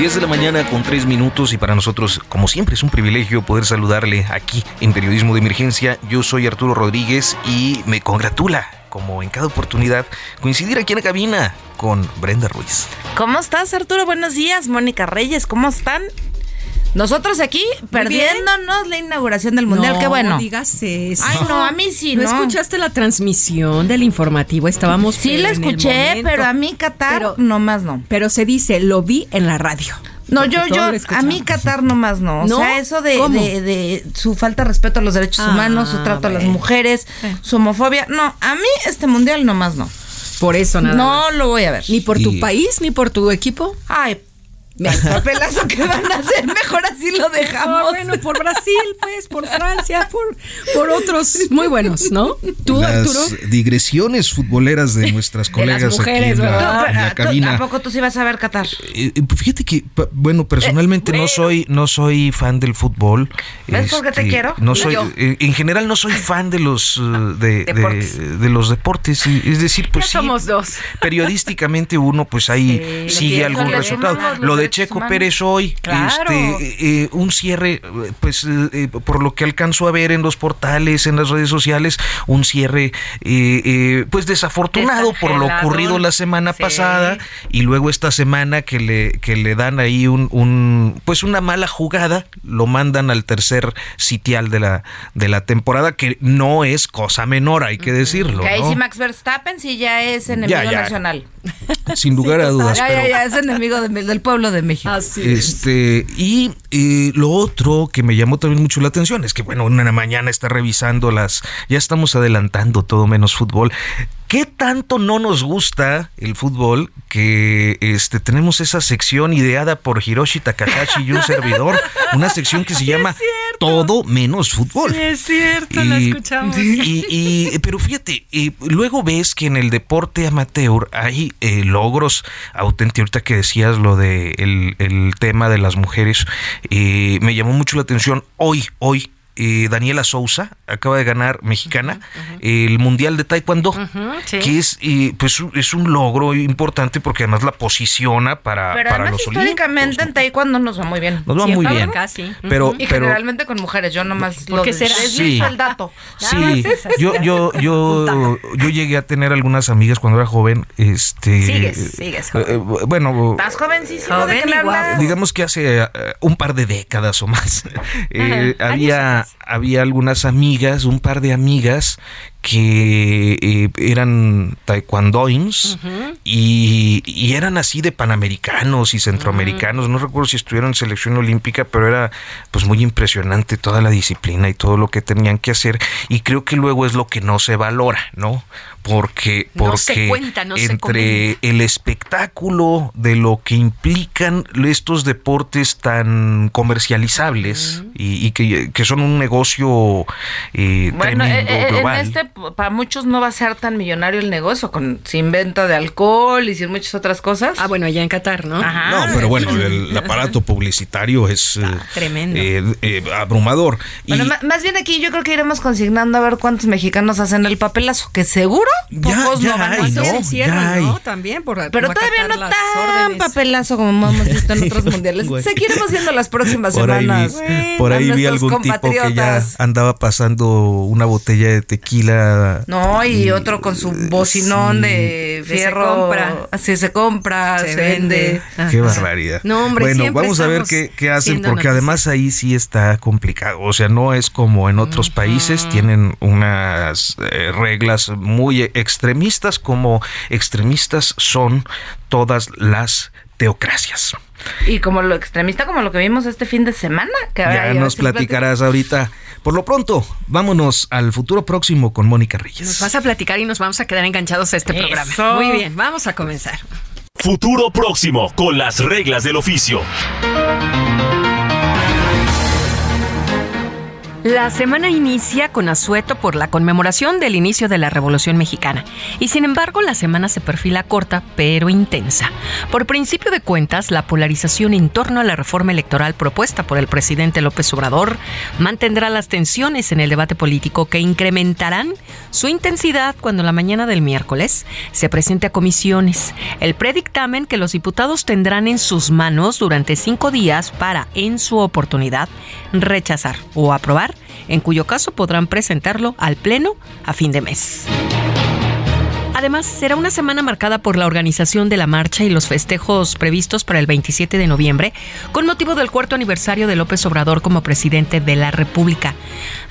10 de la mañana con 3 minutos y para nosotros, como siempre, es un privilegio poder saludarle aquí en Periodismo de Emergencia. Yo soy Arturo Rodríguez y me congratula, como en cada oportunidad, coincidir aquí en la cabina con Brenda Ruiz. ¿Cómo estás, Arturo? Buenos días. Mónica Reyes, ¿cómo están? Nosotros aquí perdiéndonos la inauguración del mundial, qué bueno. No digas eso. Ay, no, a mí sí, ¿no? ¿No escuchaste la transmisión del informativo? Estábamos Sí la escuché, pero a mí Qatar nomás no. Pero se dice, lo vi en la radio. No, yo, yo, a mí. Qatar nomás no. O ¿No? sea, eso de, de, de su falta de respeto a los derechos Ah, humanos, su trato a las mujeres, su homofobia. No, a mí este mundial nomás no. Por eso nada no más. lo voy a ver. Ni por tu Y- país, ni por tu equipo. Ay, el papelazo que van a hacer, mejor así lo dejamos. Ah, bueno, por Brasil, pues, por Francia, por, por otros muy buenos, ¿no? Tú, Arturo. Las digresiones futboleras de nuestras De colegas las mujeres, aquí en la, la Pero, ¿tú- cabina. ¿A poco tú sí vas a ver Qatar? Eh, eh, fíjate que, bueno, personalmente no soy no soy fan del fútbol. Este, ¿Ves por qué te quiero? No soy, yo. eh, en general no soy fan de los eh, de, de- Deportes. de los deportes. Es decir, pues Ya sí, somos dos. periodísticamente uno pues ahí Sí, sigue algún resultado. Lo de Checo. Pérez hoy, Claro. este, eh, un cierre, eh, pues eh, eh, por lo que alcanzo a ver en los portales, en las redes sociales, un cierre eh, eh, pues desafortunado por lo ocurrido la semana Sí. pasada y luego esta semana que le, que le dan ahí un, un pues una mala jugada, lo mandan al tercer sitial de la, de la temporada, que no es cosa menor, hay que decirlo. Que ahí ¿no? sí Max Verstappen sí ya es enemigo Ya, ya. nacional. Sin lugar a dudas. Ya, pero- ya, ya, es enemigo de- del pueblo de México. Así es. Este, y eh, lo otro que me llamó también mucho la atención es que, bueno, una mañana está revisando las. Ya estamos adelantando todo menos fútbol. ¿Qué tanto no nos gusta el fútbol que este, tenemos esa sección ideada por Hiroshi Takahashi y un servidor? Una sección que se llama Todo menos fútbol. es cierto, Y- y- y- pero fíjate, eh, luego ves que en el deporte amateur hay eh, logros auténticos. Ahorita que decías lo de el, el tema de las mujeres, eh, me llamó mucho la atención. Hoy, hoy, eh, Daniela Souza acaba de ganar mexicana el mundial de taekwondo, sí. que es eh, pues un- es un logro importante porque además la posiciona para, Pero para los históricamente olímpicos, en taekwondo nos va muy bien. ¿no? Nos va muy bien. casi. Pero, Y pero generalmente con mujeres, yo nomás ¿Por lo será? deslizo Sí. el dato. Sí, yo, yo, yo, yo llegué a tener algunas amigas cuando era joven. Este, Sigues, sigues joven. eh, eh, bueno, Estás jovencísimo, ¿de Joven guapo. hablas? digamos que hace eh, un par de décadas o más, eh, había, había algunas amigas, un par de amigas que eh, eran taekwondoins y, y eran así de panamericanos y centroamericanos. No recuerdo si estuvieron en selección olímpica, pero era pues muy impresionante toda la disciplina y todo lo que tenían que hacer. Y creo que luego es lo que no se valora, ¿no? Porque, No porque se cuenta, no se entre el espectáculo de lo que implican estos deportes tan comercializables y, y que, que son un negocio eh, Bueno, tremendo eh, en global. este, para muchos no va a ser tan millonario el negocio, con sin venta de alcohol y sin muchas otras cosas. Ah, bueno, allá en Qatar, ¿no? Ajá. No, pero bueno, el, aparato publicitario es eh, tremendo. eh, eh, abrumador. Bueno, más bien aquí yo creo que iremos consignando a ver cuántos mexicanos hacen el papelazo, que seguro Ya- pocos ya no van a hacer. ¿no? hay. ¿no? También por Pero por todavía no tan órdenes. papelazo como hemos visto en otros mundiales. Seguiremos viendo las próximas por ahí vi, semanas. por ahí vi algún tipo que ya compatriotas. andaba pasando una botella de tequila. No, y otro con su bocinón Sí. de De se fierro. compra. Así se compra, se, Se vende. vende. Qué Ajá. barbaridad. No, hombre, bueno, vamos a ver qué, qué hacen, porque además ahí sí está complicado. O sea, no es como en otros países, tienen unas eh, reglas muy extremistas, como extremistas son todas las teocracias. Y como lo extremista, como lo que vimos este fin de semana. Que Ya nos platicarás ahorita. Por lo pronto, vámonos al futuro próximo con Mónica Reyes. Nos vas a platicar y nos vamos a quedar enganchados a este Eso. programa. Muy bien, vamos a comenzar. Futuro próximo con las reglas del oficio. La semana inicia con asueto por la conmemoración del inicio de la Revolución Mexicana. Y sin embargo, la semana se perfila corta, pero intensa. Por principio de cuentas, la polarización en torno a la reforma electoral propuesta por el presidente López Obrador mantendrá las tensiones en el debate político que incrementarán su intensidad cuando la mañana del miércoles se presente a comisiones el predictamen que los diputados tendrán en sus manos durante cinco días para, en su oportunidad, rechazar o aprobar, en cuyo caso podrán presentarlo al Pleno a fin de mes. Además, será una semana marcada por la organización de la marcha y los festejos previstos para el 27 de noviembre, con motivo del cuarto aniversario de López Obrador como presidente de la República.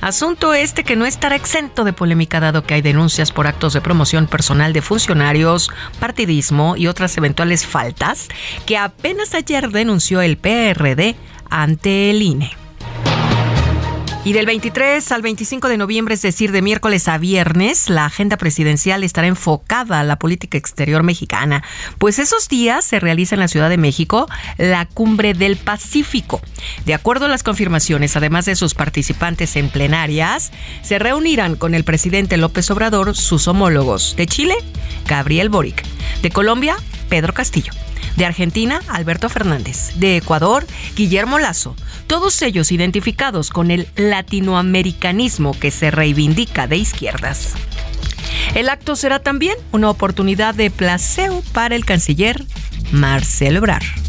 Asunto este que no estará exento de polémica dado que hay denuncias por actos de promoción personal de funcionarios, partidismo y otras eventuales faltas que apenas ayer denunció el PRD ante el INE. Y del 23 al 25 de noviembre, es decir, de miércoles a viernes, la agenda presidencial estará enfocada a la política exterior mexicana, pues esos días se realiza en la Ciudad de México la Cumbre del Pacífico. De acuerdo a las confirmaciones, además de sus participantes en plenarias, se reunirán con el presidente López Obrador sus homólogos de Chile, Gabriel Boric, de Colombia, Pedro Castillo, de Argentina, Alberto Fernández, de Ecuador, Guillermo Lazo, todos ellos identificados con el latinoamericanismo que se reivindica de izquierdas. El acto será también una oportunidad de placeo para el canciller Marcelo Ebrard.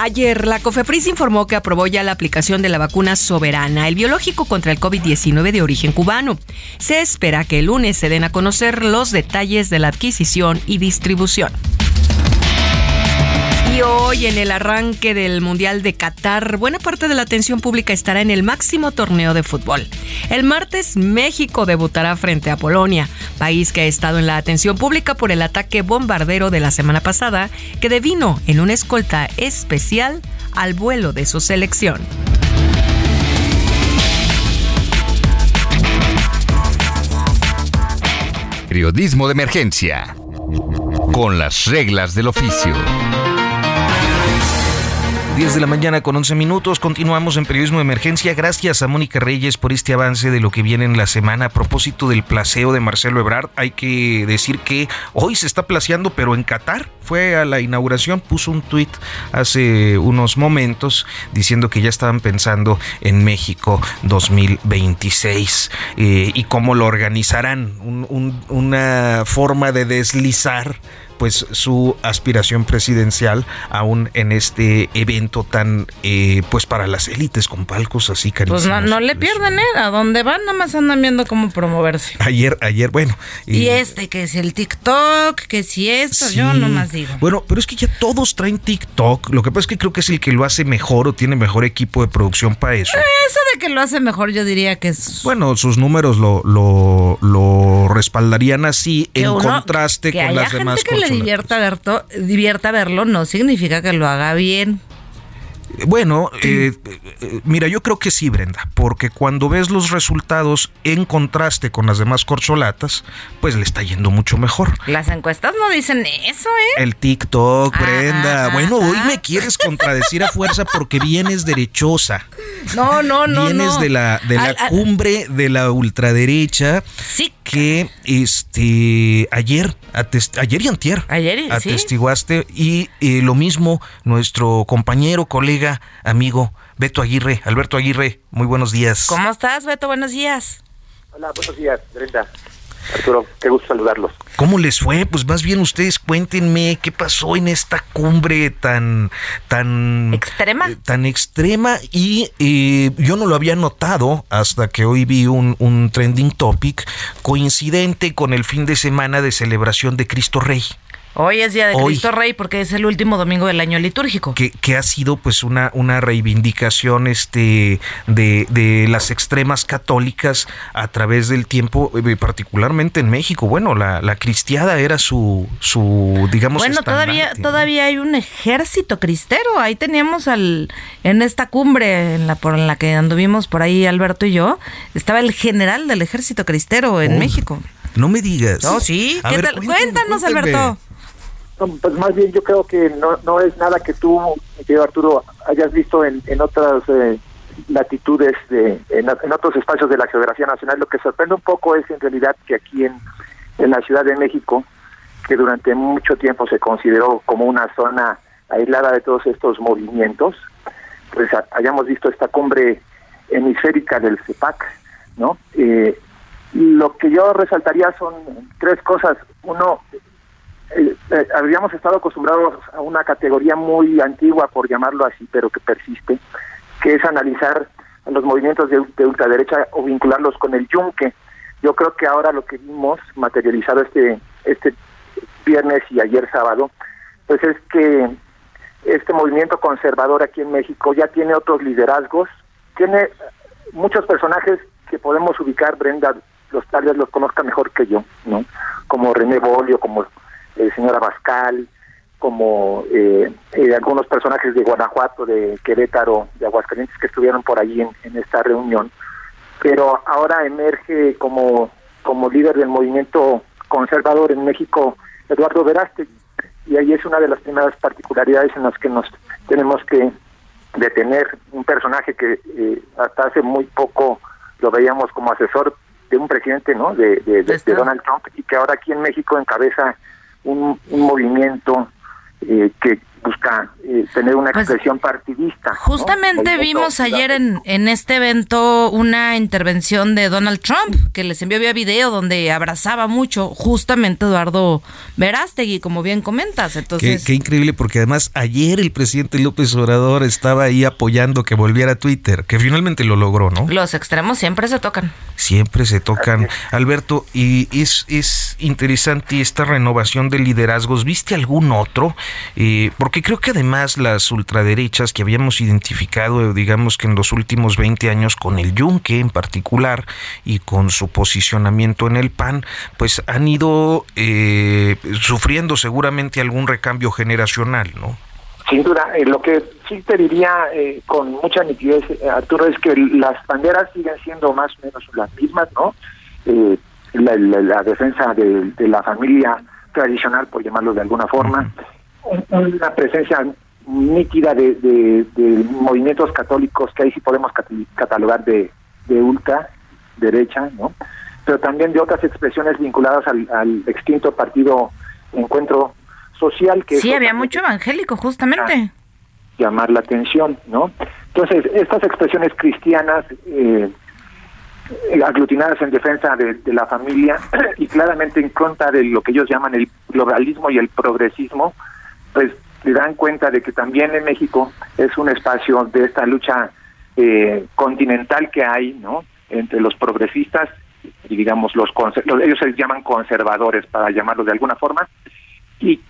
Ayer, la COFEPRIS informó que aprobó ya la aplicación de la vacuna Soberana, el biológico contra el COVID-19 de origen cubano. Se espera que el lunes se den a conocer los detalles de la adquisición y distribución. Hoy, en el arranque del Mundial de Qatar, buena parte de la atención pública estará en el máximo torneo de fútbol. El martes, México debutará frente a Polonia, país que ha estado en la atención pública por el ataque bombardero de la semana pasada, que devino en una escolta especial al vuelo de su selección. Periodismo de emergencia. Con las reglas del oficio. 10 de la mañana con 11 minutos. Continuamos en Periodismo de Emergencia. Gracias a Mónica Reyes por este avance de lo que viene en la semana. A propósito del placeo de Marcelo Ebrard, hay que decir que hoy se está placeando, pero en Qatar. Fue a la inauguración, puso un tuit hace unos momentos diciendo que ya estaban pensando en México 2026 eh, y cómo lo organizarán. Un- un- una forma de deslizar pues su aspiración presidencial aún en este evento tan eh, pues para las élites con palcos así carísimos. Pues no, no le pierden, ¿eh? A donde van, nada más andan viendo cómo promoverse. Ayer, ayer, bueno. Y eh, este, que es el TikTok, que si esto, yo sí. nomás digo. Bueno, pero es que ya todos traen TikTok. Lo que pasa es que creo que es el que lo hace mejor o tiene mejor equipo de producción para eso. Eso de que lo hace mejor, yo diría que es. Bueno, sus números lo, lo, lo respaldarían así que en uno- contraste que con las demás divierta, verto- divierta verlo, no significa que lo haga bien. Bueno, eh, eh, mira, yo creo que sí, Brenda, porque cuando ves los resultados en contraste con las demás corcholatas, pues le está yendo mucho mejor. Las encuestas no dicen eso, ¿eh? El TikTok, Ah, Brenda. ah, bueno, hoy ah. me quieres contradecir a fuerza porque vienes derechosa. No, no, no. Vienes de la, de la cumbre de la ultraderecha. Sí. Que este ayer, ayer y antier, ayer, atestiguaste. Y eh, lo mismo nuestro compañero, colega, amigo Beto Aguirre. Alberto Aguirre, muy buenos días. ¿Cómo estás, Beto? Buenos días. Hola, buenos días, Brenda. Arturo, qué gusto saludarlos. ¿Cómo les fue? Pues más bien ustedes cuéntenme qué pasó en esta cumbre tan tan extrema, eh, tan extrema y eh, yo no lo había notado hasta que hoy vi un, un trending topic coincidente con el fin de semana de celebración de Cristo Rey. Hoy es Día de Cristo Rey porque es el último domingo del año litúrgico. Que, que ha sido pues una, una reivindicación este de, de, las extremas católicas a través del tiempo, eh, particularmente en México. Bueno, la, la cristiada era su, su digamos, Bueno, todavía, todavía hay un ejército cristero. Ahí teníamos al, en esta cumbre en la, por la que anduvimos por ahí Alberto y yo, estaba el general del ejército cristero en México. No me digas. No, sí. Cuéntanos, Alberto. Pues más bien yo creo que no, no es nada que tú, querido Arturo, hayas visto en, en otras eh, latitudes, de, en, otros espacios de la geografía nacional. Lo que sorprende un poco es en realidad que aquí en, en la Ciudad de México, que durante mucho tiempo se consideró como una zona aislada de todos estos movimientos, pues hayamos visto esta cumbre hemisférica del CEPAC, ¿no? Eh, lo que yo resaltaría son tres cosas. Uno, eh, eh, habíamos estado acostumbrados a una categoría muy antigua, por llamarlo así, pero que persiste, que es analizar los movimientos de, ultraderecha o vincularlos con el yunque. Yo creo que ahora lo que vimos materializado este este viernes y ayer sábado, pues es que este movimiento conservador aquí en México ya tiene otros liderazgos, tiene muchos personajes que podemos ubicar, Brenda, los tales los conozca mejor que yo, ¿no? Como René Bolio, como el señor Abascal, como eh, eh, algunos personajes de Guanajuato, de Querétaro, de Aguascalientes que estuvieron por allí en, esta reunión. Pero ahora emerge como, como líder del movimiento conservador en México Eduardo Verástegui. Y ahí es una de las primeras particularidades en las que nos tenemos que detener. Un personaje que eh, hasta hace muy poco lo veíamos como asesor de un presidente, ¿no? De, de, de Donald Trump y que ahora aquí en México encabeza un, movimiento eh, que busca eh, tener una pues, expresión partidista. Justamente vimos ayer en, en este evento una intervención de Donald Trump, que les envió vía video donde abrazaba mucho justamente Eduardo Verástegui, como bien comentas. Entonces... Qué, increíble, porque además ayer el presidente López Obrador estaba ahí apoyando que volviera a Twitter, que finalmente lo logró, ¿no? Los extremos siempre se tocan. Siempre se tocan. Alberto, y es, es interesante esta renovación de liderazgos. ¿Viste algún otro? Eh, porque creo que además las ultraderechas que habíamos identificado, digamos que en los últimos 20 años con el Yunque en particular y con su posicionamiento en el PAN, pues han ido eh, sufriendo seguramente algún recambio generacional, ¿no? Sin duda, eh, lo que sí te diría eh, con mucha nitidez, Arturo, es que las banderas siguen siendo más o menos las mismas, ¿no? La, defensa de, la familia tradicional, por llamarlo de alguna forma, una presencia nítida de, de, movimientos católicos que ahí sí podemos catalogar de, de ultra derecha, ¿no? Pero también de otras expresiones vinculadas al, extinto partido Encuentro Social que sí había mucho evangélico justamente llamar la atención, ¿no? Entonces estas expresiones cristianas eh, aglutinadas en defensa de, de, la familia y claramente en contra de lo que ellos llaman el pluralismo y el progresismo, pues se dan cuenta de que también en México es un espacio de esta lucha eh, continental que hay, ¿no? Entre los progresistas y digamos los, ellos se llaman conservadores para llamarlo de alguna forma y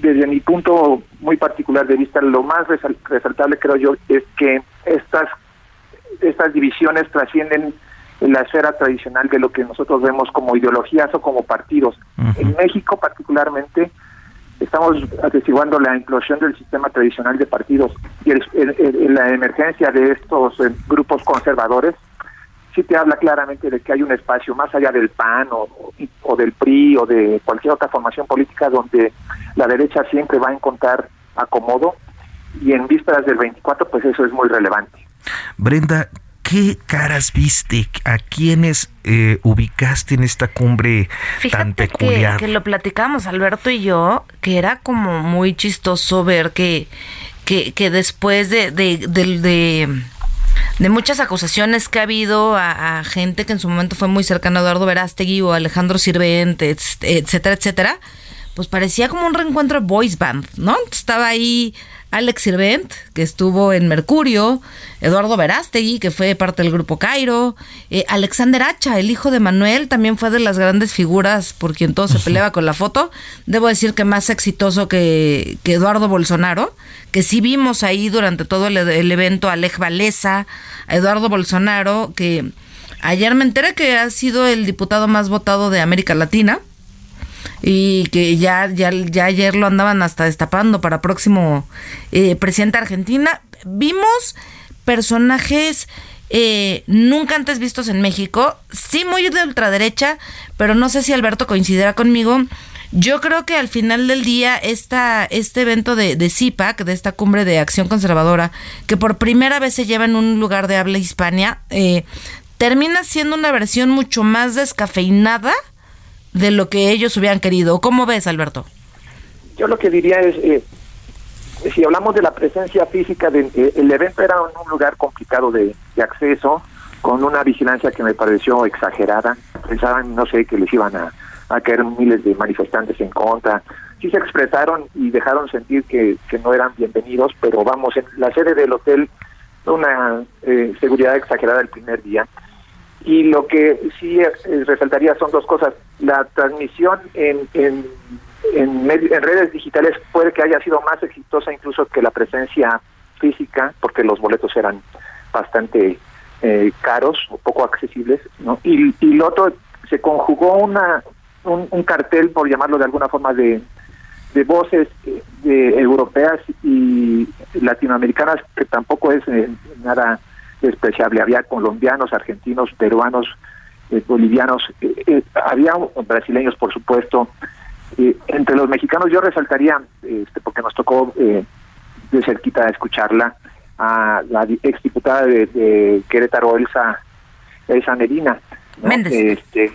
desde mi punto muy particular de vista lo más resaltable creo yo es que estas estas divisiones trascienden la esfera tradicional de lo que nosotros vemos como ideologías o como partidos. En México particularmente estamos atestiguando la implosión del sistema tradicional de partidos y la emergencia de estos eh, grupos conservadores sí te habla claramente de que hay un espacio más allá del PAN o, o, del PRI o de cualquier otra formación política donde la derecha siempre va a encontrar acomodo y en vísperas del 24 pues eso es muy relevante. Brenda, ¿qué caras viste? ¿A quiénes eh, ubicaste en esta cumbre tan peculiar? Que, que lo platicamos Alberto y yo, que era como muy chistoso ver que, que, que después de, de, de, de muchas acusaciones que ha habido a, a, gente que en su momento fue muy cercana a Eduardo Verástegui o Alejandro Sirvente, etcétera, etcétera, pues parecía como un reencuentro de voice band, ¿no? Estaba ahí Alex Sirvent, que estuvo en Mercurio, Eduardo Verástegui, que fue parte del grupo Cairo, eh, Alexander Hacha, el hijo de Manuel, también fue de las grandes figuras por quien todo se peleaba con la foto. Debo decir que más exitoso que, que Eduardo Bolsonaro, que sí vimos ahí durante todo el, el evento a Alej Valesa, a Eduardo Bolsonaro, que ayer me enteré que ha sido el diputado más votado de América Latina y que ya, ya, ya ayer lo andaban hasta destapando para próximo eh, presidente de Argentina. Vimos personajes eh, nunca antes vistos en México, sí muy de ultraderecha, pero no sé si Alberto coincidirá conmigo. Yo creo que al final del día esta, este evento de, de CIPAC, de esta cumbre de acción conservadora, que por primera vez se lleva en un lugar de habla hispania, eh, termina siendo una versión mucho más descafeinada de lo que ellos hubieran querido. ¿Cómo ves, Alberto? Yo lo que diría es, eh, si hablamos de la presencia física, de, eh, el evento era un, un lugar complicado de, acceso, con una vigilancia que me pareció exagerada. Pensaban, no sé, que les iban a, caer miles de manifestantes en contra. Sí se expresaron y dejaron sentir que, que no eran bienvenidos, pero vamos, en la sede del hotel, una eh, seguridad exagerada el primer día y lo que sí eh, resaltaría son dos cosas. La transmisión en, en, en, en, redes digitales puede que haya sido más exitosa incluso que la presencia física, porque los boletos eran bastante eh, caros o poco accesibles. Y, lo otro, se conjugó una un, cartel, por llamarlo de alguna forma, de, de voces eh, de europeas y latinoamericanas, que tampoco es nada despreciable. Había colombianos, argentinos, peruanos, eh, bolivianos, eh, eh, había brasileños, por supuesto. entre los mexicanos yo resaltaría, este, porque nos tocó de cerquita escucharla, a la ex diputada de, de Querétaro, Elsa, Elsa Medina. ¿no? Este,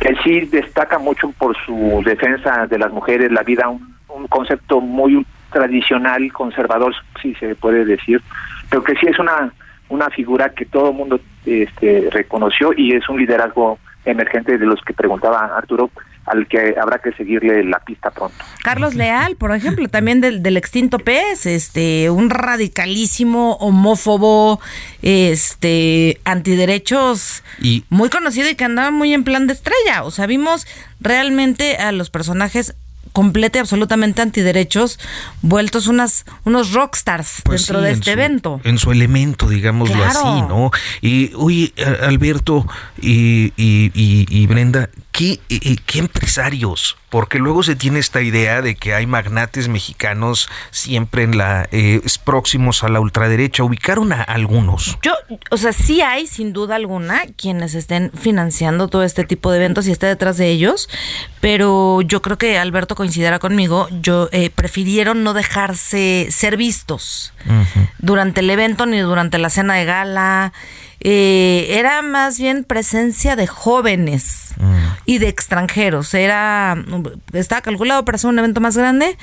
que sí destaca mucho por su defensa de las mujeres, la vida, un, un concepto muy tradicional, conservador, si se puede decir, pero que sí es una una figura que todo el mundo este, reconoció y es un liderazgo emergente de los que preguntaba Arturo, al que habrá que seguirle la pista pronto. Carlos Leal, por ejemplo, también del, del extinto PES, este, un radicalísimo homófobo, este, antiderechos, y muy conocido y que andaba muy en plan de estrella. O sea, vimos realmente a los personajes completa y absolutamente antiderechos, vueltos unas unos rockstars Pues dentro sí, de en este su- evento. En su elemento, digámoslo Claro. así, ¿no? Y, oye, Alberto y, y, y- y Brenda, ¿qué, ¿qué empresarios? Porque luego se tiene esta idea de que hay magnates mexicanos siempre en la eh, próximos a la ultraderecha. Ubicaron a algunos. Yo, o sea, sí hay, sin duda alguna, quienes estén financiando todo este tipo de eventos y esté detrás de ellos, pero yo creo que Alberto coincidirá conmigo, yo eh, prefirieron no dejarse ser vistos durante el evento ni durante la cena de gala. Eh, era más bien presencia de jóvenes y de extranjeros. Era estaba calculado para ser un evento más grande,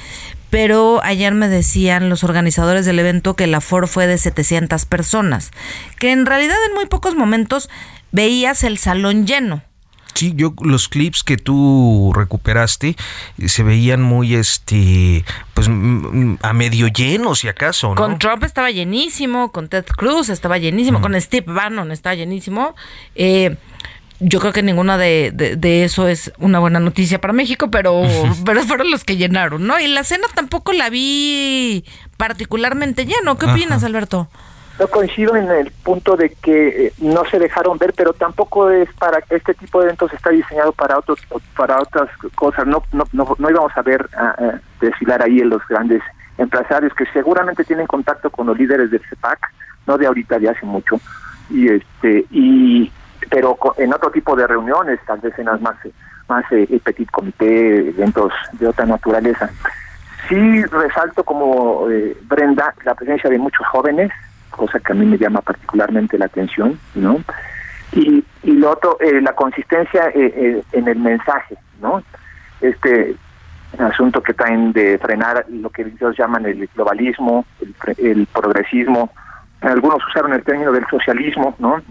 pero ayer me decían los organizadores del evento que el aforo fue de 700 personas, que en realidad en muy pocos momentos veías el salón lleno. Sí, yo los clips que tú recuperaste eh, se veían muy, este, pues a medio llenos, si acaso, ¿no? Con Trump estaba llenísimo, con Ted Cruz estaba llenísimo, con Steve Bannon estaba llenísimo. Eh, yo creo que ninguna de, de, de eso es una buena noticia para México, pero, pero fueron los que llenaron, ¿no? Y la cena tampoco la vi particularmente lleno. ¿Qué opinas, Ajá. Alberto? No coincido en el punto de que eh, no se dejaron ver, pero tampoco es para este tipo de eventos está diseñado para otros para otras cosas. No no no, no íbamos a ver a, a desfilar ahí en los grandes empresarios que seguramente tienen contacto con los líderes del CEPAC, no de ahorita, de hace mucho. Y este y pero en otro tipo de reuniones, tal vez en las más más eh, petit comité, eventos de otra naturaleza. Sí resalto como eh, Brenda la presencia de muchos jóvenes, cosa que a mí me llama particularmente la atención, ¿no? Y, lo otro, eh, la consistencia eh, eh, en el mensaje, ¿no? Este asunto que traen de frenar lo que ellos llaman el globalismo, el, progresismo, algunos usaron el término del socialismo, ¿no?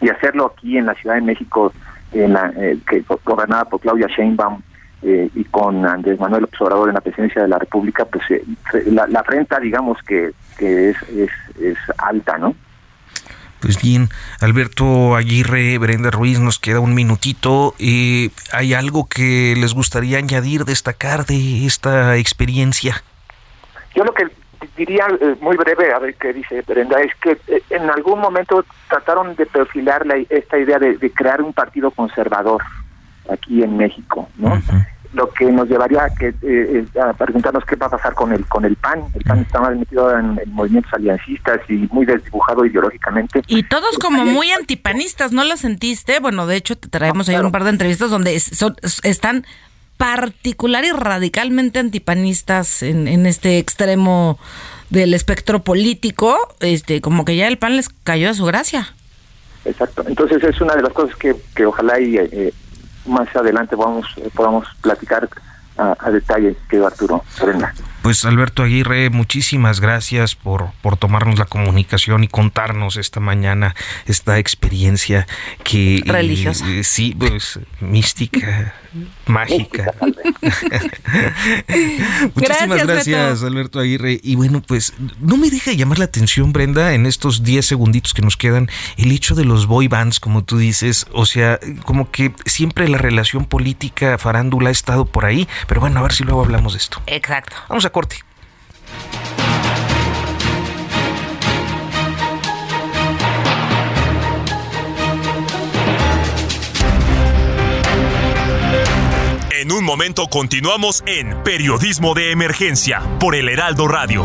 Y hacerlo aquí en la Ciudad de México, en la, que gobernada por Claudia Sheinbaum, y con Andrés Manuel Observador en la presidencia de la República, pues la, la afrenta, digamos, que, que es, es, es alta, ¿no? Pues bien, Alberto Aguirre, Brenda Ruiz, nos queda un minutito. Eh, ¿Hay algo que les gustaría añadir, destacar de esta experiencia? Yo lo que diría eh, muy breve, a ver qué dice Brenda, es que eh, en algún momento trataron de perfilar la, esta idea de, crear un partido conservador aquí en México, ¿no? Lo que nos llevaría a, que, eh, eh, a preguntarnos qué va a pasar con el con el PAN. El PAN está mal metido en, movimientos aliancistas y muy desdibujado ideológicamente. Y todos como muy antipanistas, ¿no lo sentiste? Bueno, de hecho te traemos ahí un par de entrevistas donde son, están particular y radicalmente antipanistas en, en este extremo del espectro político, este como que ya el PAN les cayó a su gracia. Exacto. Entonces es una de las cosas que, que ojalá y, eh, más adelante podamos, eh, podamos platicar a, detalle, que Arturo. Brenda. Pues Alberto Aguirre, muchísimas gracias por, por tomarnos la comunicación y contarnos esta mañana esta experiencia que... Eh, Religiosa. sí, pues mística, mágica. muchísimas gracias, Alberto Aguirre. Y bueno, pues no me deja llamar la atención, Brenda, en estos 10 segunditos que nos quedan, el hecho de los boy bands, como tú dices, o sea, como que siempre la relación política, farándula ha estado por ahí, pero bueno, a ver si luego hablamos de esto. Exacto. Vamos a En un momento continuamos en Periodismo de Emergencia por el Heraldo Radio.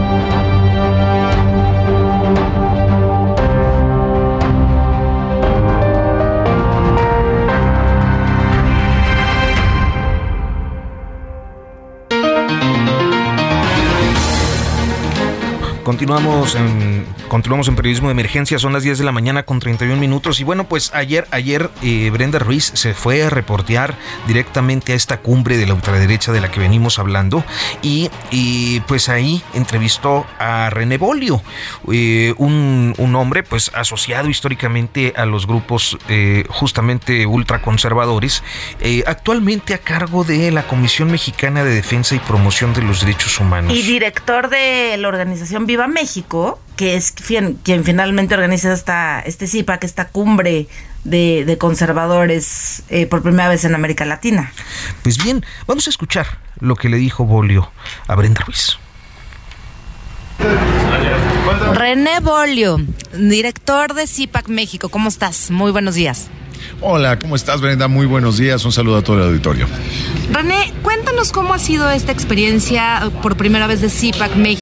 Continuamos en, continuamos en periodismo de emergencia, son las 10 de la mañana con 31 minutos y bueno, pues ayer, ayer eh, Brenda Ruiz se fue a reportear directamente a esta cumbre de la ultraderecha de la que venimos hablando y, pues ahí entrevistó a René Bolio, eh, un, hombre pues asociado históricamente a los grupos eh, justamente ultraconservadores, actualmente a cargo de la Comisión Mexicana de Defensa y Promoción de los Derechos Humanos. Y director de la organización Viva México, que es quien, finalmente organiza esta, este CIPAC, esta cumbre de, conservadores eh, por primera vez en América Latina. Pues bien, vamos a escuchar lo que le dijo Bolio a Brenda Ruiz. René Bolio, director de CIPAC México, ¿cómo estás? Muy buenos días. Hola, ¿cómo estás, Brenda? Muy buenos días. Un saludo a todo el auditorio. René, cuéntanos cómo ha sido esta experiencia por primera vez de CIPAC México.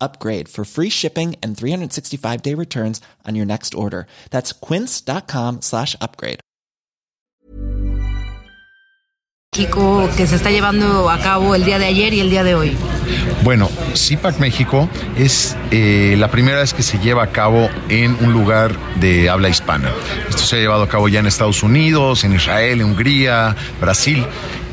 upgrade for free shipping and 365 day returns on your next order. That's quince.com slash upgrade. México que se está llevando a cabo el día de ayer y el día de hoy. Bueno, CIPAC México es eh, la primera vez que se lleva a cabo en un lugar de habla hispana. Esto se ha llevado a cabo ya en Estados Unidos, en Israel, en Hungría, Brasil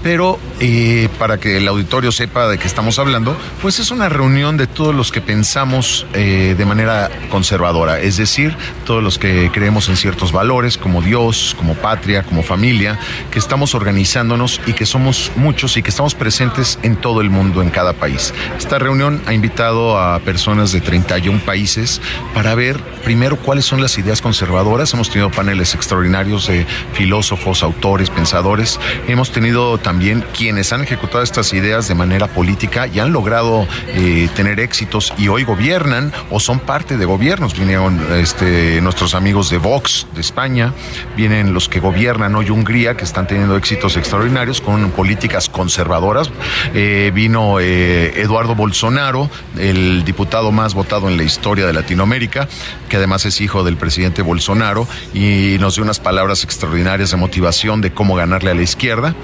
pero eh, para que el auditorio sepa de qué estamos hablando, pues es una reunión de todos los que pensamos eh, de manera conservadora, es decir, todos los que creemos en ciertos valores como Dios, como patria, como familia, que estamos organizándonos y que somos muchos y que estamos presentes en todo el mundo, en cada país. Esta reunión ha invitado a personas de 31 países para ver primero cuáles son las ideas conservadoras. Hemos tenido paneles extraordinarios de filósofos, autores, pensadores. Hemos tenido quienes han ejecutado estas ideas de manera política y han logrado eh, tener éxitos y hoy gobiernan o son parte de gobiernos. Vinieron este, nuestros amigos de Vox de España, vienen los que gobiernan hoy Hungría, que están teniendo éxitos extraordinarios con políticas conservadoras. Eh, vino eh, Eduardo Bolsonaro, el diputado más votado en la historia de Latinoamérica, que además es hijo del presidente Bolsonaro y nos dio unas palabras extraordinarias de motivación de cómo ganarle a la izquierda.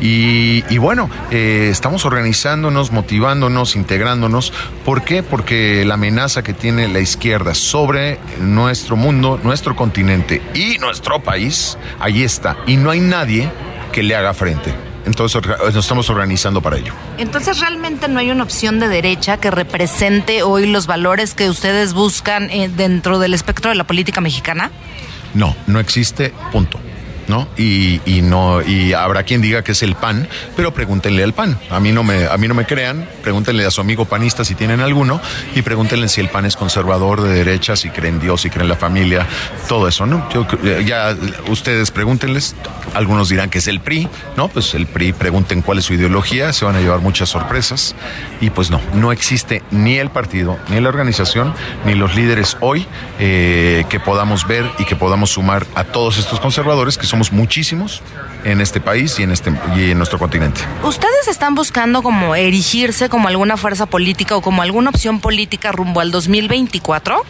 Y, bueno, eh, estamos organizándonos, motivándonos, integrándonos. ¿Por qué? Porque la amenaza que tiene la izquierda sobre nuestro mundo, nuestro continente y nuestro país, ahí está. Y no hay nadie que le haga frente. Entonces nos estamos organizando para ello. Entonces realmente no hay una opción de derecha que represente hoy los valores que ustedes buscan eh, dentro del espectro de la política mexicana. No, no existe, punto. ¿No? Y, y, no, y habrá quien diga que es el PAN, pero pregúntenle al PAN. A mí no me, a mí no me crean, pregúntenle a su amigo panista si tienen alguno, y pregúntenle si el PAN es conservador de derecha, si creen en Dios, si creen en la familia, todo eso, ¿no? Yo, ya ustedes pregúntenles, algunos dirán que es el PRI, ¿no? Pues el PRI, pregunten cuál es su ideología, se van a llevar muchas sorpresas. Y pues no, no existe ni el partido, ni la organización, ni los líderes hoy eh, que podamos ver y que podamos sumar a todos estos conservadores que son somos muchísimos en este país y en, este, y en nuestro continente. ¿Ustedes están buscando como erigirse como alguna fuerza política o como alguna opción política rumbo al 2024?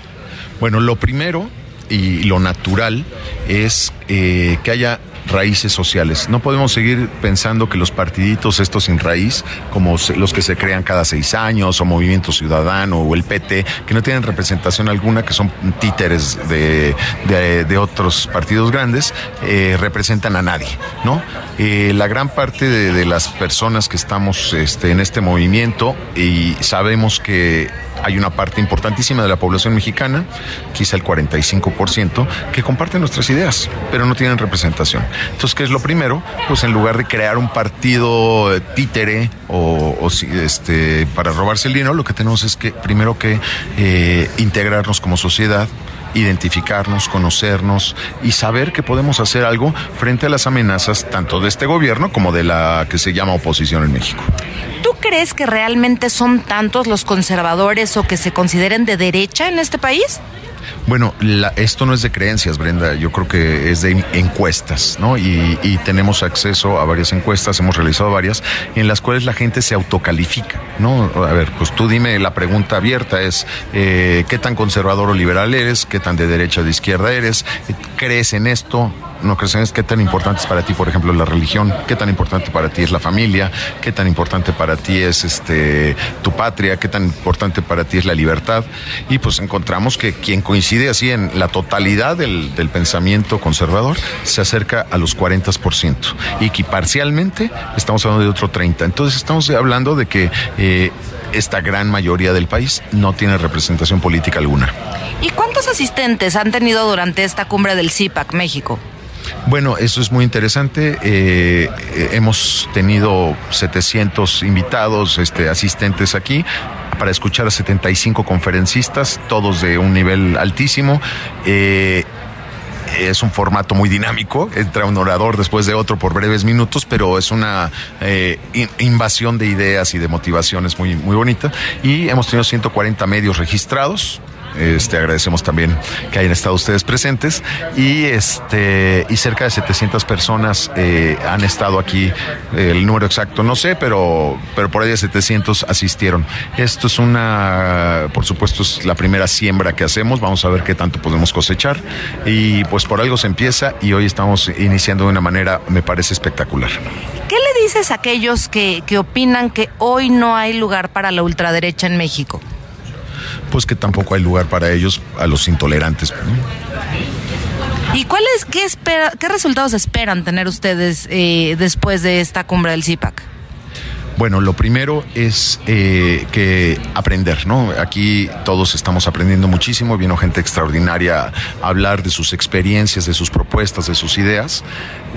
Bueno, lo primero y lo natural es eh, que haya raíces sociales. No podemos seguir pensando que los partiditos estos sin raíz, como los que se crean cada seis años, o Movimiento Ciudadano, o el PT, que no tienen representación alguna, que son títeres de, de, otros partidos grandes, eh, representan a nadie, ¿no? Eh, la gran parte de, las personas que estamos este, en este movimiento y sabemos que hay una parte importantísima de la población mexicana, quizá el 45%, que comparten nuestras ideas, pero no tienen representación. Entonces, ¿qué es lo primero? Pues en lugar de crear un partido eh, títere o, este, para robarse el dinero, lo que tenemos es que primero que eh, integrarnos como sociedad, identificarnos, conocernos y saber que podemos hacer algo frente a las amenazas tanto de este gobierno como de la que se llama oposición en México. ¿Tú crees que realmente son tantos los conservadores o que se consideren de derecha en este país? Bueno, esto no es de creencias, Brenda, yo creo que es de encuestas, ¿no? Y, tenemos acceso a varias encuestas, hemos realizado varias, en las cuales la gente se autocalifica, ¿no? A ver, pues tú dime, la pregunta abierta es, eh, ¿qué tan conservador o liberal eres? ¿Qué tan de derecha o de izquierda eres? ¿Crees en esto? No crees es qué tan importante es para ti, por ejemplo, la religión, qué tan importante para ti es la familia, qué tan importante para ti es este tu patria, qué tan importante para ti es la libertad. Y pues encontramos que quien coincide así en la totalidad del, pensamiento conservador se acerca a los 40% y que parcialmente estamos hablando de otro 30%. Entonces estamos hablando de que eh, esta gran mayoría del país no tiene representación política alguna. ¿Y cuántos asistentes han tenido durante esta cumbre del CIPAC México? Bueno, eso es muy interesante. Eh, eh, hemos tenido 700 invitados, este, asistentes aquí para escuchar a 75 conferencistas, todos de un nivel altísimo. Eh, es un formato muy dinámico, entra un orador después de otro por breves minutos, pero es una invasión de ideas y de motivaciones muy, muy bonita. Y hemos tenido 140 medios registrados, este, agradecemos también que hayan estado ustedes presentes y este y cerca de 700 personas eh, han estado aquí. El número exacto no sé, pero pero por ahí de 700 asistieron. Esto es una, por supuesto, es la primera siembra que hacemos. Vamos a ver qué tanto podemos cosechar y pues por algo se empieza y hoy estamos iniciando de una manera, me parece espectacular. ¿Qué le dices a aquellos que, que opinan que hoy no hay lugar para la ultraderecha en México? Pues que tampoco hay lugar para ellos, a los intolerantes. ¿Y cuáles, qué, espera, qué resultados esperan tener ustedes eh, después de esta cumbre del CIPAC? Bueno, lo primero es eh, que aprender, ¿no? Aquí todos estamos aprendiendo muchísimo, vino gente extraordinaria a hablar de sus experiencias, de sus propuestas, de sus ideas.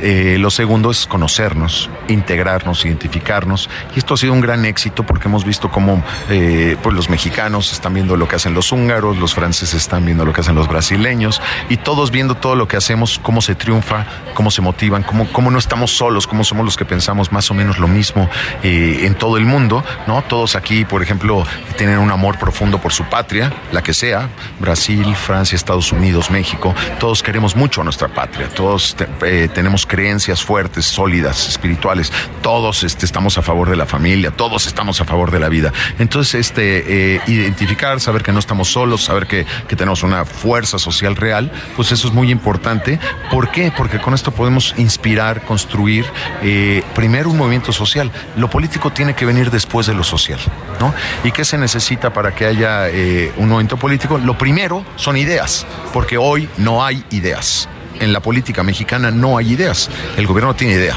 Eh, lo segundo es conocernos, integrarnos, identificarnos. Y esto ha sido un gran éxito porque hemos visto cómo eh, pues los mexicanos están viendo lo que hacen los húngaros, los franceses están viendo lo que hacen los brasileños y todos viendo todo lo que hacemos, cómo se triunfa, cómo se motivan, cómo, cómo no estamos solos, cómo somos los que pensamos más o menos lo mismo eh, en todo el mundo. ¿no? Todos aquí, por ejemplo, tienen un amor profundo por su patria, la que sea, Brasil, Francia, Estados Unidos, México. Todos queremos mucho a nuestra patria, todos tenemos creencias fuertes, sólidas, espirituales. Todos este, estamos a favor de la familia, todos estamos a favor de la vida. Entonces, este, eh, identificar, saber que no estamos solos, saber que, que, tenemos una fuerza social real, pues eso es muy importante. ¿Por qué? Porque con esto podemos inspirar, construir, eh, primero un movimiento social. Lo político tiene que venir después de lo social, ¿no? ¿Y qué se necesita para que haya eh, un movimiento político? Lo primero son ideas, porque hoy no hay ideas en la política mexicana no hay ideas. El gobierno no tiene idea.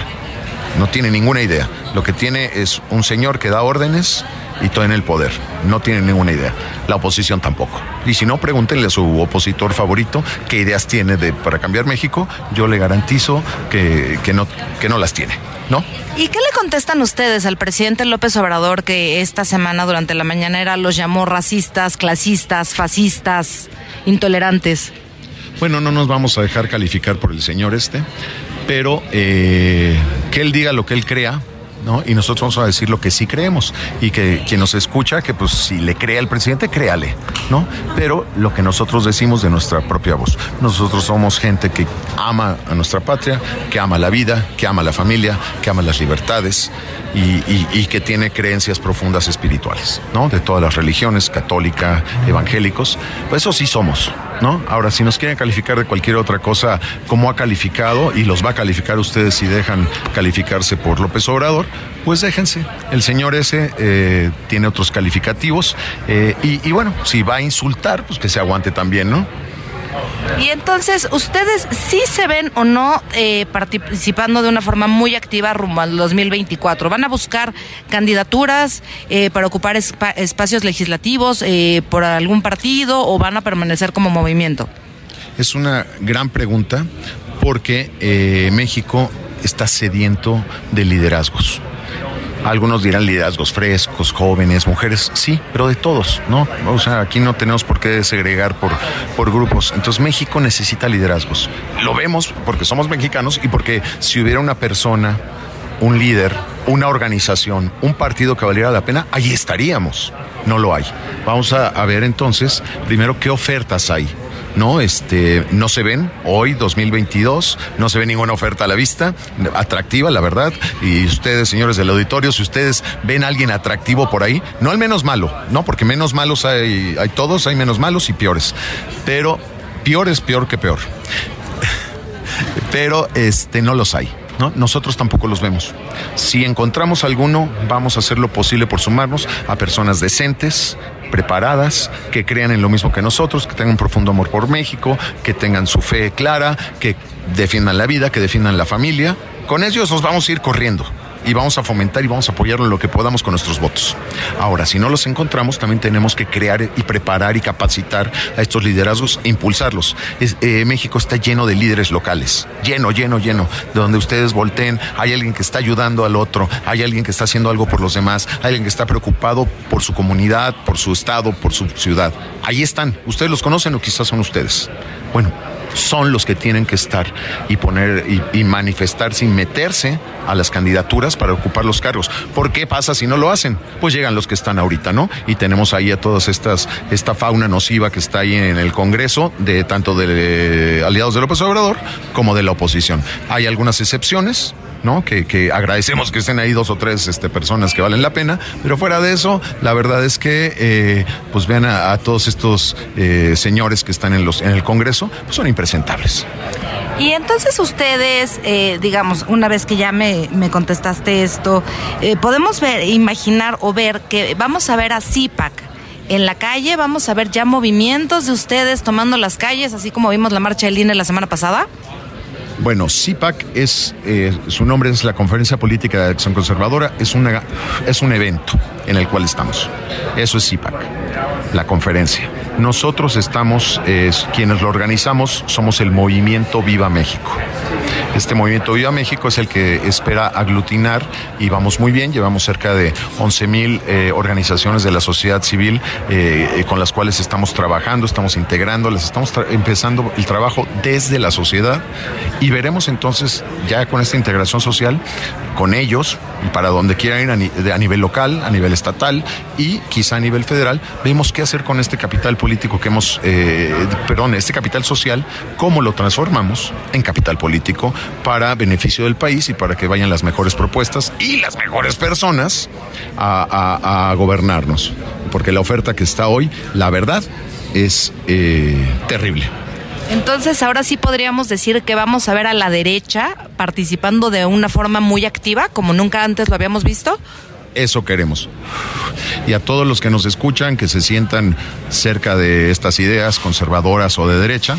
No tiene ninguna idea. Lo que tiene es un señor que da órdenes y todo en el poder. No tiene ninguna idea. La oposición tampoco. Y si no, pregúntenle a su opositor favorito qué ideas tiene de, para cambiar México. Yo le garantizo que, que, no, que no las tiene. ¿No? ¿Y qué le contestan ustedes al presidente López Obrador que esta semana durante la mañanera los llamó racistas, clasistas, fascistas, intolerantes? Bueno, no nos vamos a dejar calificar por el señor este, pero eh, que él diga lo que él crea, ¿no? Y nosotros vamos a decir lo que sí creemos y que quien nos escucha, que pues si le cree al presidente, créale, ¿no? Pero lo que nosotros decimos de nuestra propia voz. Nosotros somos gente que ama a nuestra patria, que ama la vida, que ama la familia, que ama las libertades y, que tiene creencias profundas espirituales, ¿no? De todas las religiones, católica, evangélicos. Pues eso sí somos, ¿no? Ahora, si nos quieren calificar de cualquier otra cosa, como ha calificado, y los va a calificar ustedes si dejan calificarse por López Obrador, pues déjense. El señor ese eh, tiene otros calificativos eh, y, y bueno, si va a insultar, pues que se aguante también, ¿no? Y entonces, ¿ustedes sí se ven o no eh, participando de una forma muy activa rumbo al 2024? ¿Van a buscar candidaturas eh, para ocupar espacios legislativos eh, por algún partido o van a permanecer como movimiento? Es una gran pregunta porque México está sediento de liderazgos. Algunos dirán liderazgos frescos, jóvenes, mujeres, sí, pero de todos, ¿no? O sea, aquí no tenemos por qué segregar por, por grupos. Entonces México necesita liderazgos. Lo vemos porque somos mexicanos y porque si hubiera una persona, un líder, una organización, un partido que valiera la pena, ahí estaríamos. No lo hay. Vamos a, a ver entonces, primero, qué ofertas hay ¿no? Este, no se ven hoy, 2022, no se ve ninguna oferta a la vista, atractiva, la verdad. Y ustedes, señores del auditorio, si ustedes ven a alguien atractivo por ahí, no al menos malo, ¿no? Porque menos malos hay, hay todos, hay menos malos y peores. Pero peor es peor que peor. Pero este, no los hay. ¿No? Nosotros tampoco los vemos. Si encontramos alguno, vamos a hacer lo posible por sumarnos a personas decentes, preparadas, que crean en lo mismo que nosotros, que tengan un profundo amor por México, que tengan su fe clara, que defiendan la vida, que defiendan la familia. Con ellos nos vamos a ir corriendo y vamos a fomentar y vamos a apoyarlo en lo que podamos con nuestros votos. Ahora, si no los encontramos, también tenemos que crear y preparar y capacitar a estos liderazgos e impulsarlos. Eh, México está lleno de líderes locales, lleno, lleno, lleno, de donde ustedes volteen, hay alguien que está ayudando al otro, hay alguien que está haciendo algo por los demás, hay alguien que está preocupado por su comunidad, por su estado, por su ciudad. Ahí están, ustedes los conocen o quizás son ustedes. Bueno, son los que tienen que estar y poner y, manifestar sin meterse a las candidaturas para ocupar los cargos. ¿Por qué pasa si no lo hacen? Pues llegan los que están ahorita, ¿no? Y tenemos ahí a todas estas, esta fauna nociva que está ahí en el Congreso, de tanto de aliados de López Obrador como de la oposición. Hay algunas excepciones, ¿no? Que, agradecemos que estén ahí dos o tres este, personas que valen la pena, pero fuera de eso, la verdad es que, eh, pues vean a, todos estos eh, señores que están en, los, en el Congreso, pues son impresentables. Y entonces ustedes, eh, digamos, una vez que ya me, me contestaste esto, podemos ver, imaginar o ver que vamos a ver a CIPAC en la calle? ¿Vamos a ver ya movimientos de ustedes tomando las calles, así como vimos la marcha del INE la semana pasada? Bueno, CIPAC es, eh, su nombre es la Conferencia Política de Acción Conservadora, es, una, es un evento en el cual estamos. Eso es CIPAC, la conferencia. Nosotros estamos, quienes lo organizamos, somos el movimiento Viva México. Este movimiento Viva México es el que espera aglutinar y vamos muy bien. Llevamos cerca de 11 mil eh, organizaciones de la sociedad civil eh, eh, con las cuales estamos trabajando, estamos integrándolas, estamos empezando el trabajo desde la sociedad y veremos entonces ya con esta integración social con ellos para donde quieran ir a, nivel local, a nivel estatal y quizá a nivel federal, vemos qué hacer con este capital político que hemos, perdón, este capital social, cómo lo transformamos en capital político para beneficio del país y para que vayan las mejores propuestas y las mejores personas a, gobernarnos. Porque la oferta que está hoy, la verdad, es eh, terrible. Entonces, ahora sí podríamos decir que vamos a ver a la derecha participando de una forma muy activa, como nunca antes lo habíamos visto. Eso queremos. Y a todos los que nos escuchan, que se sientan cerca de estas ideas conservadoras o de derecha,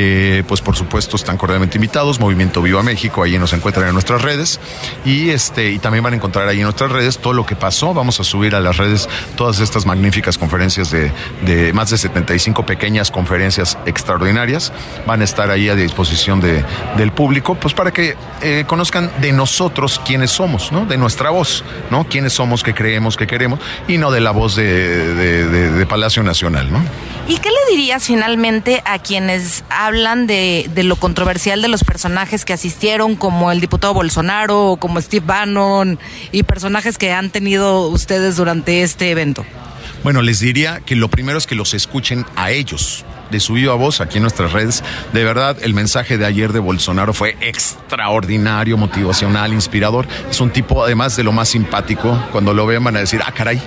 eh, pues por supuesto están cordialmente invitados. Movimiento Viva México, ahí nos encuentran en nuestras redes. Y este, y también van a encontrar ahí en nuestras redes todo lo que pasó. Vamos a subir a las redes todas estas magníficas conferencias de, de más de 75 pequeñas conferencias extraordinarias. Van a estar ahí a disposición de, del público, pues para que eh, conozcan de nosotros quiénes somos, ¿no? De nuestra voz, ¿no? Quiénes somos, qué creemos, qué queremos, y no de la voz de, de, Palacio Nacional, ¿no? ¿Y qué le dirías finalmente a quienes hablan de, lo controversial de los personajes que asistieron, como el diputado Bolsonaro, como Steve Bannon, y personajes que han tenido ustedes durante este evento? Bueno, les diría que lo primero es que los escuchen a ellos de su viva voz aquí en nuestras redes. De verdad, el mensaje de ayer de Bolsonaro fue extraordinario, motivacional, inspirador. Es un tipo, además de lo más simpático, cuando lo vean van a decir, ah, caray,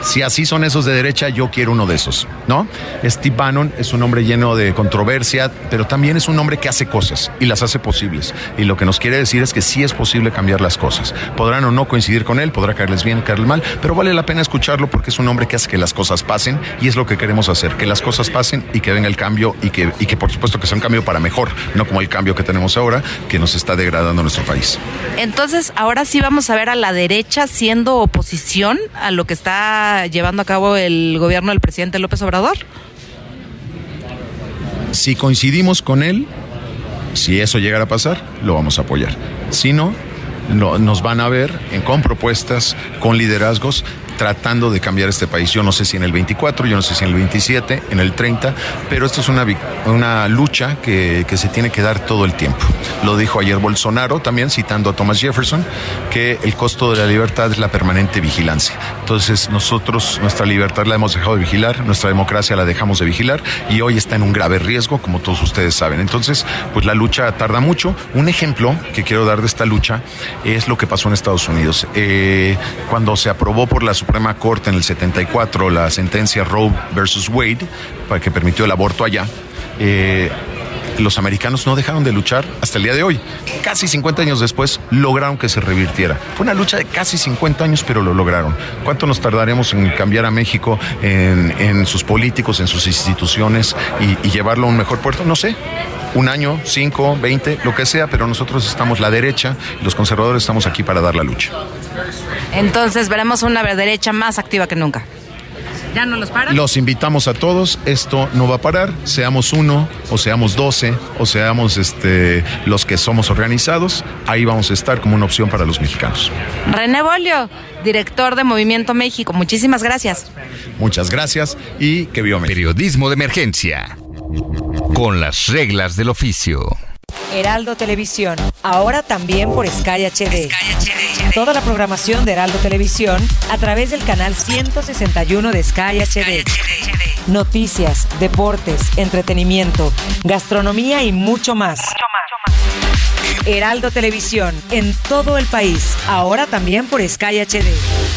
si así son esos de derecha, yo quiero uno de esos, ¿no? Steve Bannon es un hombre lleno de controversia, pero también es un hombre que hace cosas y las hace posibles. Y lo que nos quiere decir es que sí es posible cambiar las cosas. Podrán o no coincidir con él, podrá caerles bien, caerles mal, pero vale la pena escucharlo porque es un hombre que hace que las cosas pasen y es lo que queremos hacer, que las cosas pasen y que venga el cambio y que, y que por supuesto que sea un cambio para mejor, no como el cambio que tenemos ahora, que nos está degradando nuestro país. Entonces, ahora sí vamos a ver a la derecha siendo oposición a lo que está llevando a cabo el gobierno del presidente López Obrador. Si coincidimos con él, si eso llegara a pasar, lo vamos a apoyar. Si no, no nos van a ver en, con propuestas, con liderazgos tratando de cambiar este país. Yo no sé si en el 24, yo no sé si en el 27, en el 30, pero esto es una, una lucha que, que se tiene que dar todo el tiempo. Lo dijo ayer Bolsonaro también, citando a Thomas Jefferson, que el costo de la libertad es la permanente vigilancia. Entonces nosotros nuestra libertad la hemos dejado de vigilar, nuestra democracia la dejamos de vigilar y hoy está en un grave riesgo, como todos ustedes saben. Entonces, pues la lucha tarda mucho. Un ejemplo que quiero dar de esta lucha es lo que pasó en Estados Unidos. Eh, cuando se aprobó por la Suprema Corte en el 74 la sentencia Roe versus Wade, para que permitió el aborto allá, eh, los americanos no dejaron de luchar hasta el día de hoy. Casi 50 años después lograron que se revirtiera. Fue una lucha de casi 50 años, pero lo lograron. ¿Cuánto nos tardaremos en cambiar a México, en, sus políticos, en sus instituciones y, y llevarlo a un mejor puerto? No sé un año, cinco, veinte, lo que sea, pero nosotros estamos la derecha, los conservadores estamos aquí para dar la lucha. Entonces veremos una derecha más activa que nunca. ¿Ya no los paran? Los invitamos a todos, esto no va a parar, seamos uno, o seamos doce, o seamos este, los que somos organizados, ahí vamos a estar como una opción para los mexicanos. René Bolio, director de Movimiento México, muchísimas gracias. Muchas gracias y que viva México. Periodismo de emergencia con las reglas del oficio. Heraldo Televisión, ahora también por Sky HD. Toda la programación de Heraldo Televisión a través del canal 161 de Sky HD. Noticias, deportes, entretenimiento, gastronomía y mucho más. Heraldo Televisión, en todo el país, ahora también por Sky HD.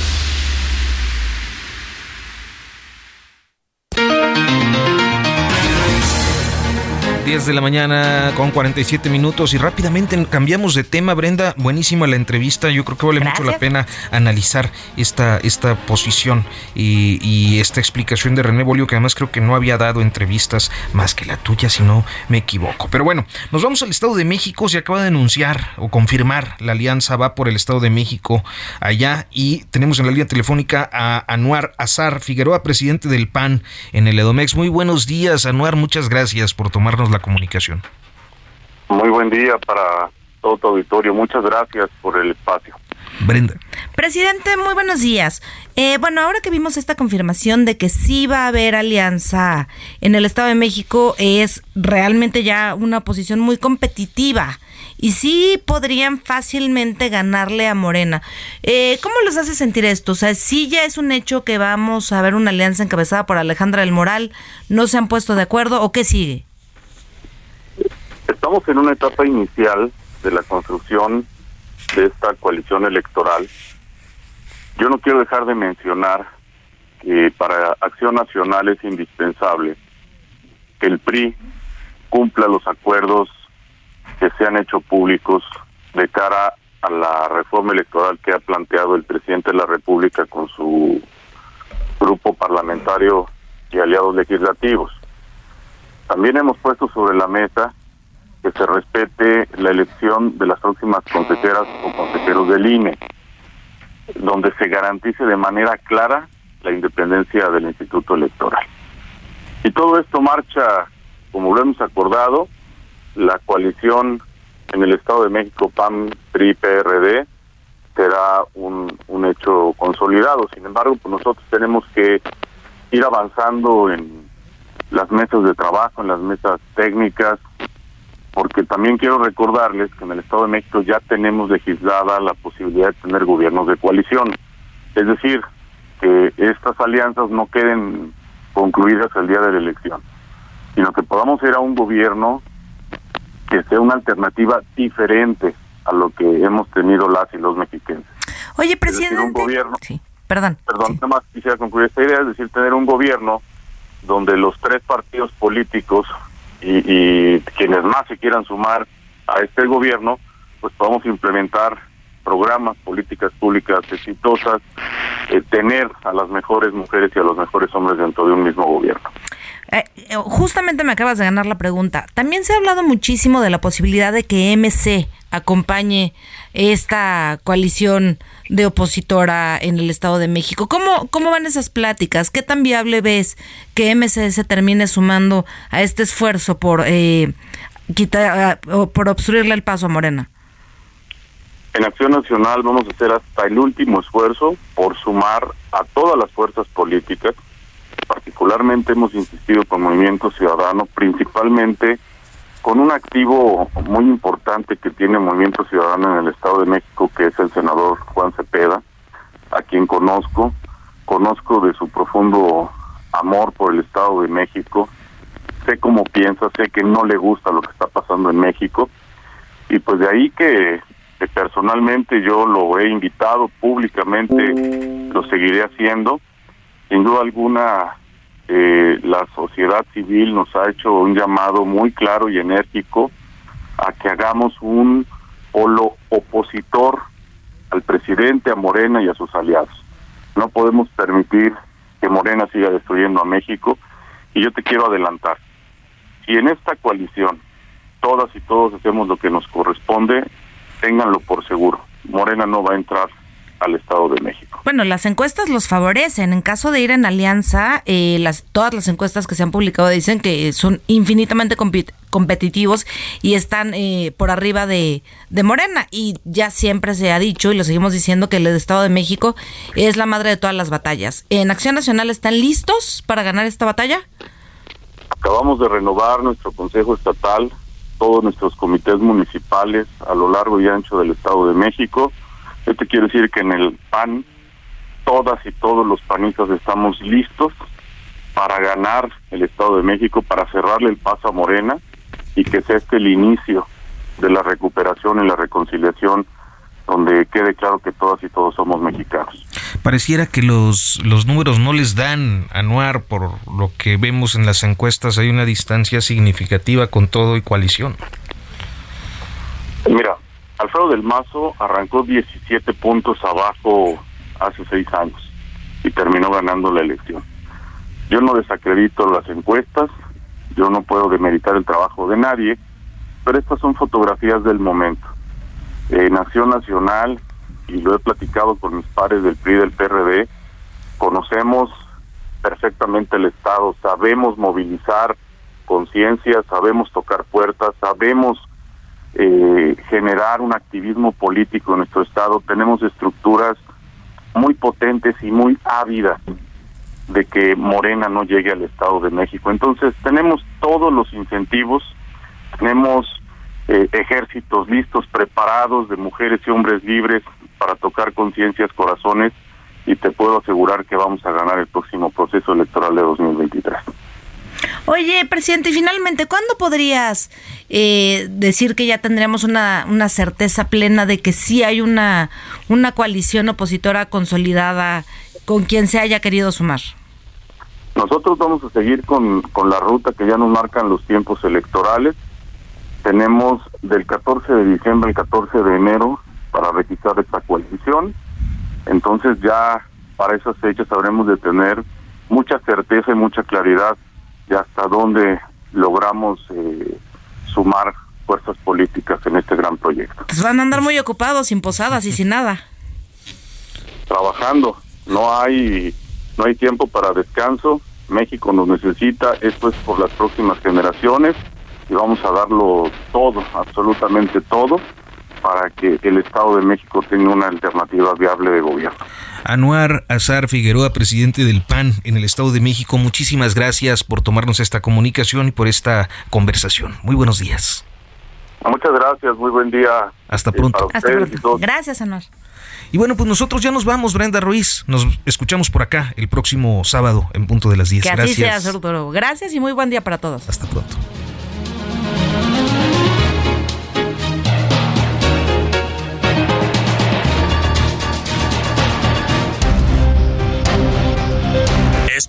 10 de la mañana con 47 minutos y rápidamente cambiamos de tema, Brenda. Buenísima la entrevista. Yo creo que vale mucho la pena analizar esta, esta posición y, y, esta explicación de René Bolio, que además creo que no había dado entrevistas más que la tuya, si no me equivoco. Pero bueno, nos vamos al Estado de México. Se acaba de anunciar o confirmar la alianza va por el Estado de México allá y tenemos en la línea telefónica a Anuar Azar Figueroa, presidente del PAN en el Edomex. Muy buenos días, Anuar. Muchas gracias por tomarnos la comunicación. Muy buen día para todo tu auditorio. Muchas gracias por el espacio. Brenda. Presidente, muy buenos días. Eh, bueno, ahora que vimos esta confirmación de que sí va a haber alianza en el Estado de México, es realmente ya una posición muy competitiva y sí podrían fácilmente ganarle a Morena. Eh, ¿Cómo les hace sentir esto? O sea, sí ya es un hecho que vamos a ver una alianza encabezada por Alejandra del Moral, ¿no se han puesto de acuerdo o qué sigue? Estamos en una etapa inicial de la construcción de esta coalición electoral. Yo no quiero dejar de mencionar que para Acción Nacional es indispensable que el PRI cumpla los acuerdos que se han hecho públicos de cara a la reforma electoral que ha planteado el presidente de la República con su grupo parlamentario y aliados legislativos. También hemos puesto sobre la mesa que se respete la elección de las próximas consejeras o consejeros del INE, donde se garantice de manera clara la independencia del Instituto Electoral. Y todo esto marcha, como lo hemos acordado, la coalición en el Estado de México, PAN, PRI, PRD, será un, un hecho consolidado. Sin embargo, pues nosotros tenemos que ir avanzando en las mesas de trabajo, en las mesas técnicas, porque también quiero recordarles que en el Estado de México ya tenemos legislada la posibilidad de tener gobiernos de coalición. Es decir, que estas alianzas no queden concluidas el día de la elección, sino que podamos ir a un gobierno que sea una alternativa diferente a lo que hemos tenido las y los mexicanos. Oye, presidente. un gobierno. Sí, perdón. Perdón, nada más quisiera concluir esta idea, es decir, tener un gobierno donde los tres partidos políticos y, quienes más se quieran sumar a este gobierno, pues podamos implementar programas, políticas públicas exitosas, eh, tener a las mejores mujeres y a los mejores hombres dentro de un mismo gobierno. Eh, eh, justamente me acabas de ganar la pregunta. También se ha hablado muchísimo de la posibilidad de que MC acompañe esta coalición de opositora en el Estado de México. ¿Cómo, cómo van esas pláticas? ¿Qué tan viable ves que MC se termine sumando a este esfuerzo por eh, quitar, por obstruirle el paso a Morena? En Acción Nacional vamos a hacer hasta el último esfuerzo por sumar a todas las fuerzas políticas particularmente hemos insistido con Movimiento Ciudadano, principalmente con un activo muy importante que tiene Movimiento Ciudadano en el Estado de México, que es el senador Juan Cepeda, a quien conozco, conozco de su profundo amor por el Estado de México, sé cómo piensa, sé que no le gusta lo que está pasando en México, y pues de ahí que, que personalmente yo lo he invitado públicamente, lo seguiré haciendo, sin duda alguna eh, la sociedad civil nos ha hecho un llamado muy claro y enérgico a que hagamos un polo opositor al presidente, a Morena y a sus aliados. No podemos permitir que Morena siga destruyendo a México y yo te quiero adelantar. Si en esta coalición todas y todos hacemos lo que nos corresponde, ténganlo por seguro. Morena no va a entrar al Estado de México. Bueno, las encuestas los favorecen. En caso de ir en alianza, eh, las, todas las encuestas que se han publicado dicen que son infinitamente competitivos y están eh, por arriba de, de Morena. Y ya siempre se ha dicho, y lo seguimos diciendo, que el Estado de México es la madre de todas las batallas. ¿En Acción Nacional están listos para ganar esta batalla? Acabamos de renovar nuestro Consejo Estatal, todos nuestros comités municipales a lo largo y ancho del Estado de México te quiero decir que en el PAN todas y todos los panistas estamos listos para ganar el Estado de México, para cerrarle el paso a Morena y que sea este el inicio de la recuperación y la reconciliación donde quede claro que todas y todos somos mexicanos. Pareciera que los, los números no les dan anuar por lo que vemos en las encuestas. Hay una distancia significativa con todo y coalición. Mira, Alfredo del Mazo arrancó 17 puntos abajo hace seis años y terminó ganando la elección. Yo no desacredito las encuestas, yo no puedo demeritar el trabajo de nadie, pero estas son fotografías del momento. En Nación Nacional, y lo he platicado con mis pares del PRI y del PRD, conocemos perfectamente el Estado, sabemos movilizar conciencia, sabemos tocar puertas, sabemos eh, generar un activismo político en nuestro Estado, tenemos estructuras muy potentes y muy ávidas de que Morena no llegue al Estado de México. Entonces tenemos todos los incentivos, tenemos eh, ejércitos listos, preparados de mujeres y hombres libres para tocar conciencias, corazones, y te puedo asegurar que vamos a ganar el próximo proceso electoral de 2023. Oye, presidente, y finalmente, ¿cuándo podrías eh, decir que ya tendríamos una, una certeza plena de que sí hay una, una coalición opositora consolidada con quien se haya querido sumar? Nosotros vamos a seguir con, con la ruta que ya nos marcan los tiempos electorales. Tenemos del 14 de diciembre al 14 de enero para registrar esta coalición. Entonces ya para esas fechas habremos de tener mucha certeza y mucha claridad de hasta dónde logramos eh, sumar fuerzas políticas en este gran proyecto. Pues van a andar muy ocupados, sin posadas y sin nada. Trabajando, no hay no hay tiempo para descanso. México nos necesita, esto es por las próximas generaciones y vamos a darlo todo, absolutamente todo, para que el Estado de México tenga una alternativa viable de gobierno. Anuar Azar Figueroa, presidente del PAN en el Estado de México, muchísimas gracias por tomarnos esta comunicación y por esta conversación. Muy buenos días. Muchas gracias, muy buen día. Hasta pronto. Hasta pronto. Gracias, Anuar. Y bueno, pues nosotros ya nos vamos, Brenda Ruiz. Nos escuchamos por acá el próximo sábado en punto de las 10. Que así Gracias. sea. Gracias y muy buen día para todos. Hasta pronto.